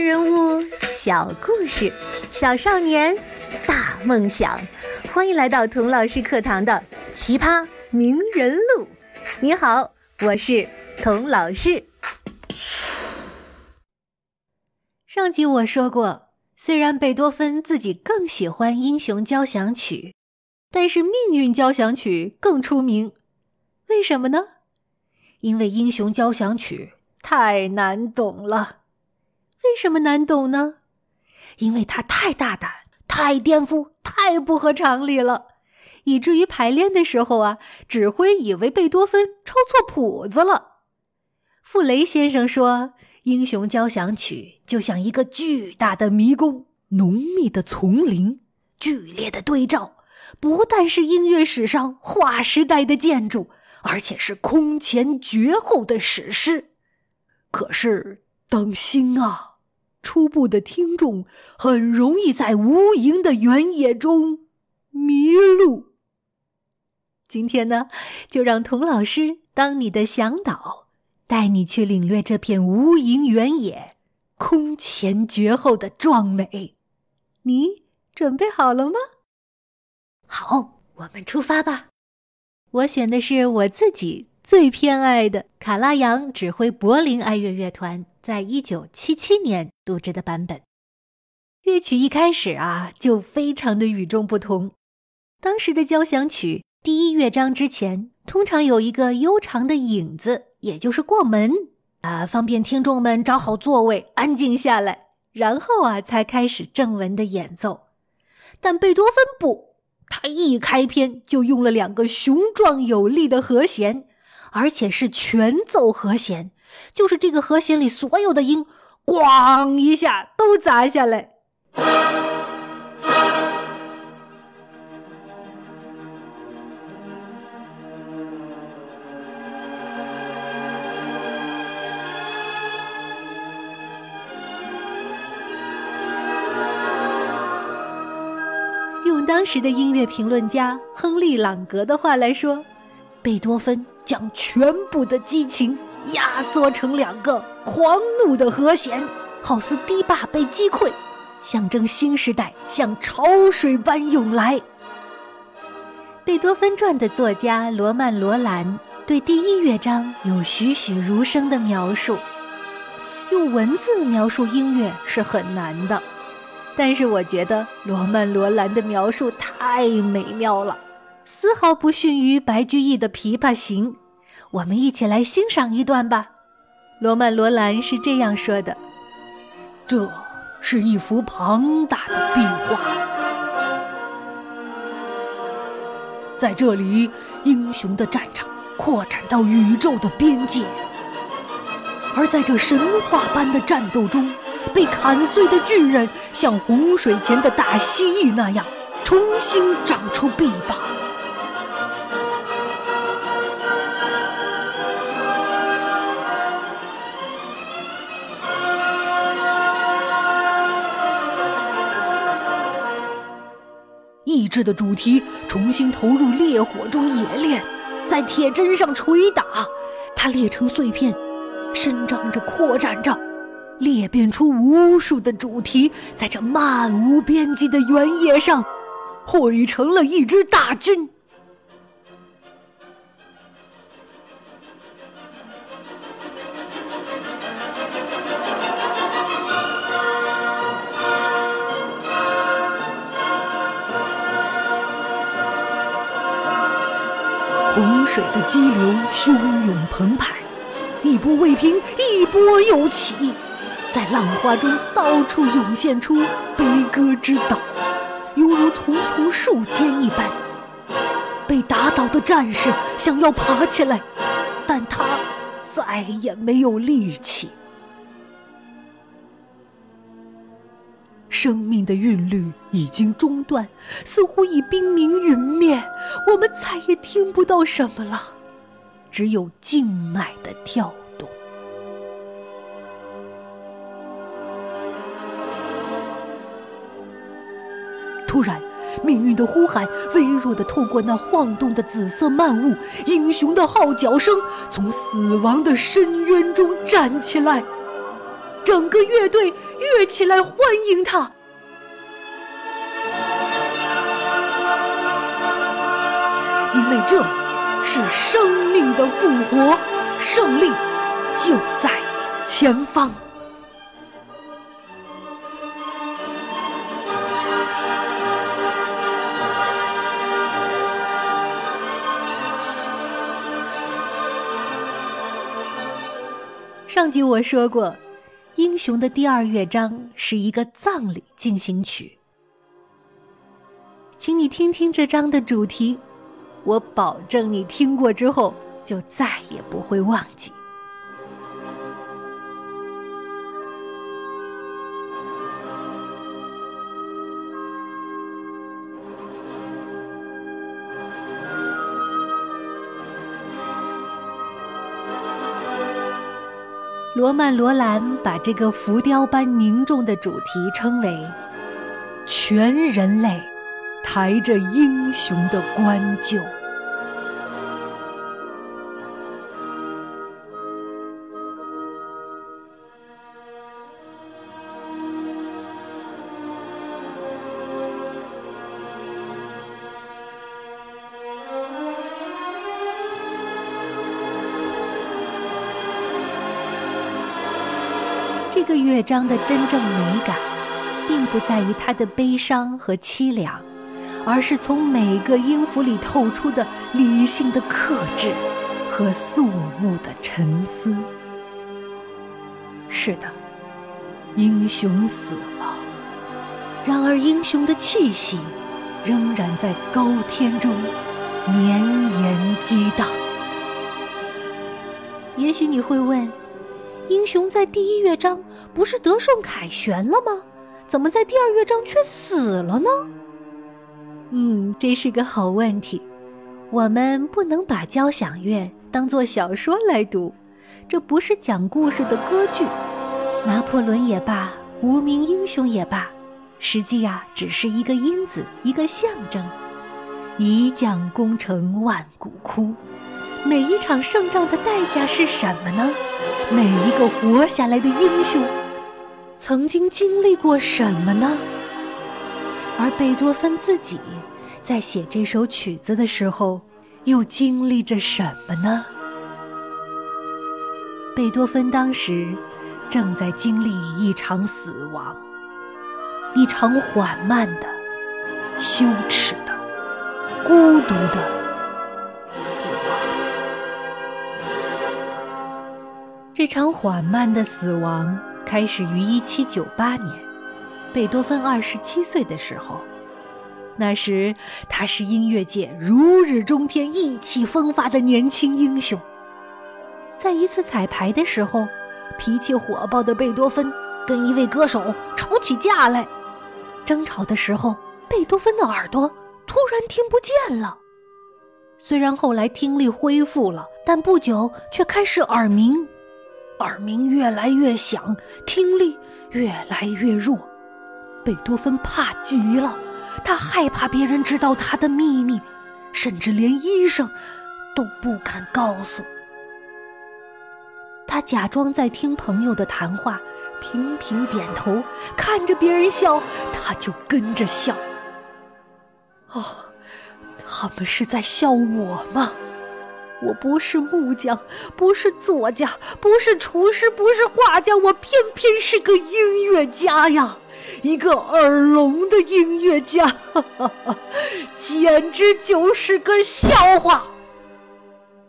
人物小故事，小少年大梦想。欢迎来到童老师课堂的《奇葩名人录》。你好，我是童老师。上集我说过，虽然贝多芬自己更喜欢《英雄交响曲》，但是《命运交响曲》更出名。为什么呢？因为《英雄交响曲》太难懂了。为什么难懂呢？因为它太大胆、太颠覆、太不合常理了，以至于排练的时候啊，指挥以为贝多芬抄错谱子了。傅雷先生说，《英雄交响曲》就像一个巨大的迷宫，浓密的丛林，剧烈的对照，不但是音乐史上划时代的建筑，而且是空前绝后的史诗。可是，当心啊！初步的听众很容易在无垠的原野中迷路。今天呢，就让童老师当你的向导，带你去领略这片无垠原野空前绝后的壮美。你准备好了吗？好，我们出发吧。我选的是我自己最偏爱的卡拉扬指挥柏林爱乐乐团。在一九七七年录制的版本，乐曲一开始啊就非常的与众不同。当时的交响曲第一乐章之前，通常有一个悠长的影子，也就是过门啊，方便听众们找好座位，安静下来，然后啊才开始正文的演奏。但贝多芬不，他一开篇就用了两个雄壮有力的和弦，而且是全奏和弦。就是这个和弦里所有的音，咣一下都砸下来。用当时的音乐评论家亨利·朗格的话来说，贝多芬将全部的激情。压缩成两个狂怒的和弦，好似堤坝被击溃，象征新时代像潮水般涌来。贝多芬传的作家罗曼·罗兰对第一乐章有栩栩如生的描述。用文字描述音乐是很难的，但是我觉得罗曼·罗兰的描述太美妙了，丝毫不逊于白居易的《琵琶行》。我们一起来欣赏一段吧。罗曼·罗兰是这样说的：“这是一幅庞大的壁画，在这里，英雄的战场扩展到宇宙的边界，而在这神话般的战斗中，被砍碎的巨人像洪水前的大蜥蜴那样，重新长出臂膀。”致的主题重新投入烈火中冶炼，在铁砧上捶打，它裂成碎片，伸张着，扩展着，裂变出无数的主题，在这漫无边际的原野上，汇成了一支大军。水的激流汹涌澎湃，一波未平，一波又起，在浪花中到处涌现出悲歌之岛，犹如丛丛树间一般。被打倒的战士想要爬起来，但他再也没有力气。生命的韵律已经中断，似乎已冰明陨灭，我们再也听不到什么了，只有静脉的跳动。突然，命运的呼喊微弱的透过那晃动的紫色漫雾，英雄的号角声从死亡的深渊中站起来。整个乐队跃起来欢迎他。因为这是生命的复活，胜利就在前方。上集我说过，《英雄》的第二乐章是一个葬礼进行曲，请你听听这章的主题，我保证你听过之后就再也不会忘记。罗曼·罗兰把这个浮雕般凝重的主题称为“全人类抬着英雄的棺柩”。这个乐章的真正美感，并不在于它的悲伤和凄凉，而是从每个音符里透出的理性的克制和肃穆的沉思。是的，英雄死了，然而英雄的气息仍然在高天中绵延激荡。也许你会问。英雄在第一乐章不是得胜凯旋了吗？怎么在第二乐章却死了呢？嗯，这是个好问题。我们不能把交响乐当作小说来读，这不是讲故事的歌剧。拿破仑也罢，无名英雄也罢，实际呀，只是一个因子，一个象征。一将功成万骨枯，每一场胜仗的代价是什么呢？每一个活下来的英雄，曾经经历过什么呢？而贝多芬自己在写这首曲子的时候，又经历着什么呢？贝多芬当时正在经历一场死亡，一场缓慢的、羞耻的、孤独的。这场缓慢的死亡开始于1798年，贝多芬二十七岁的时候。那时他是音乐界如日中天、意气风发的年轻英雄。在一次彩排的时候，脾气火爆的贝多芬跟一位歌手吵起架来。争吵的时候，贝多芬的耳朵突然听不见了。虽然后来听力恢复了，但不久却开始耳鸣。耳鸣越来越响，听力越来越弱，贝多芬怕极了，他害怕别人知道他的秘密，甚至连医生都不敢告诉。他假装在听朋友的谈话，频频点头，看着别人笑，他就跟着笑。哦，他们是在笑我吗？我不是木匠，不是作家，不是厨师，不是画家，我偏偏是个音乐家呀！一个耳聋的音乐家，哈哈哈，简直就是个笑话。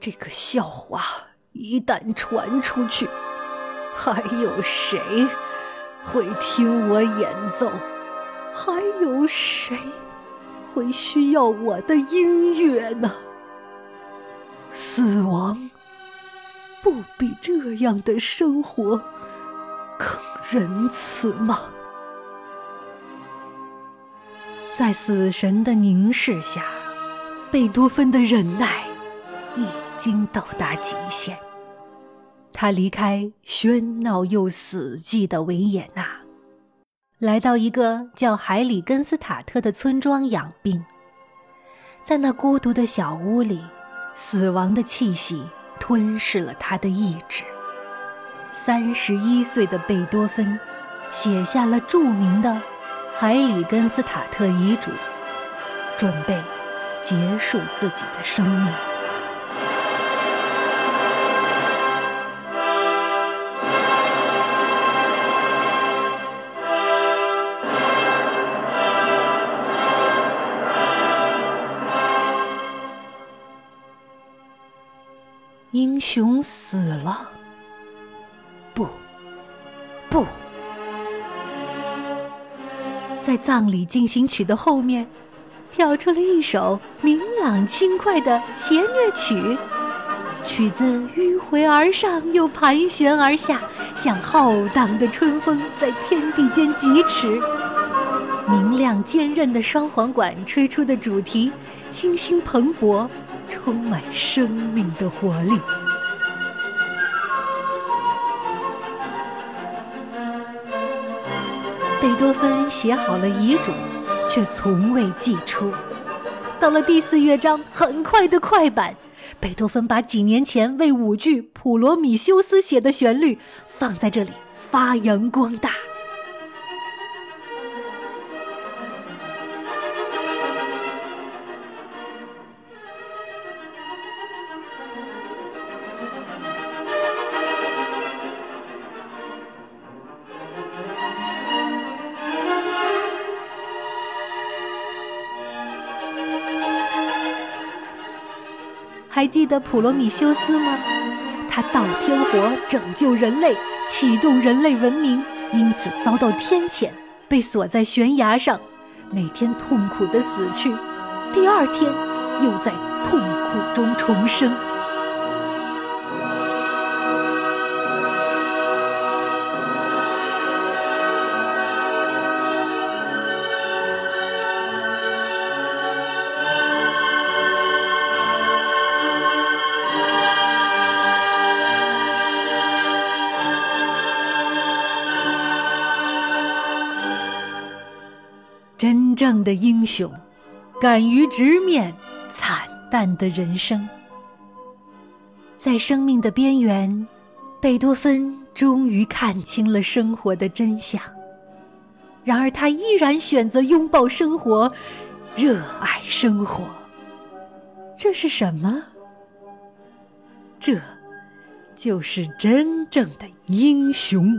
这个笑话一旦传出去，还有谁会听我演奏？还有谁会需要我的音乐呢？死亡不比这样的生活更仁慈吗？在死神的凝视下，贝多芬的忍耐已经到达极限。他离开喧闹又死寂的维也纳，来到一个叫海里根斯塔特的村庄养病。在那孤独的小屋里。死亡的气息吞噬了他的意志，三十一岁的贝多芬写下了著名的《海里根斯塔特遗嘱》，准备结束自己的生命。死了。不，不，在葬礼进行曲的后面，跳出了一首明朗轻快的弦乐曲，曲子迂回而上，又盘旋而下，像浩荡的春风在天地间疾驰。明亮坚韧的双簧管吹出的主题，清新蓬勃。充满生命的活力。贝多芬写好了遗嘱，却从未寄出。到了第四乐章，很快的快板，贝多芬把几年前为舞剧《普罗米修斯》写的旋律放在这里发扬光大。还记得普罗米修斯吗？他盗天火，拯救人类，启动人类文明，因此遭到天谴，被锁在悬崖上，每天痛苦的死去，第二天又在痛苦中重生。真正的英雄，敢于直面惨淡的人生。在生命的边缘，贝多芬终于看清了生活的真相。然而，他依然选择拥抱生活，热爱生活。这是什么？这，就是真正的英雄。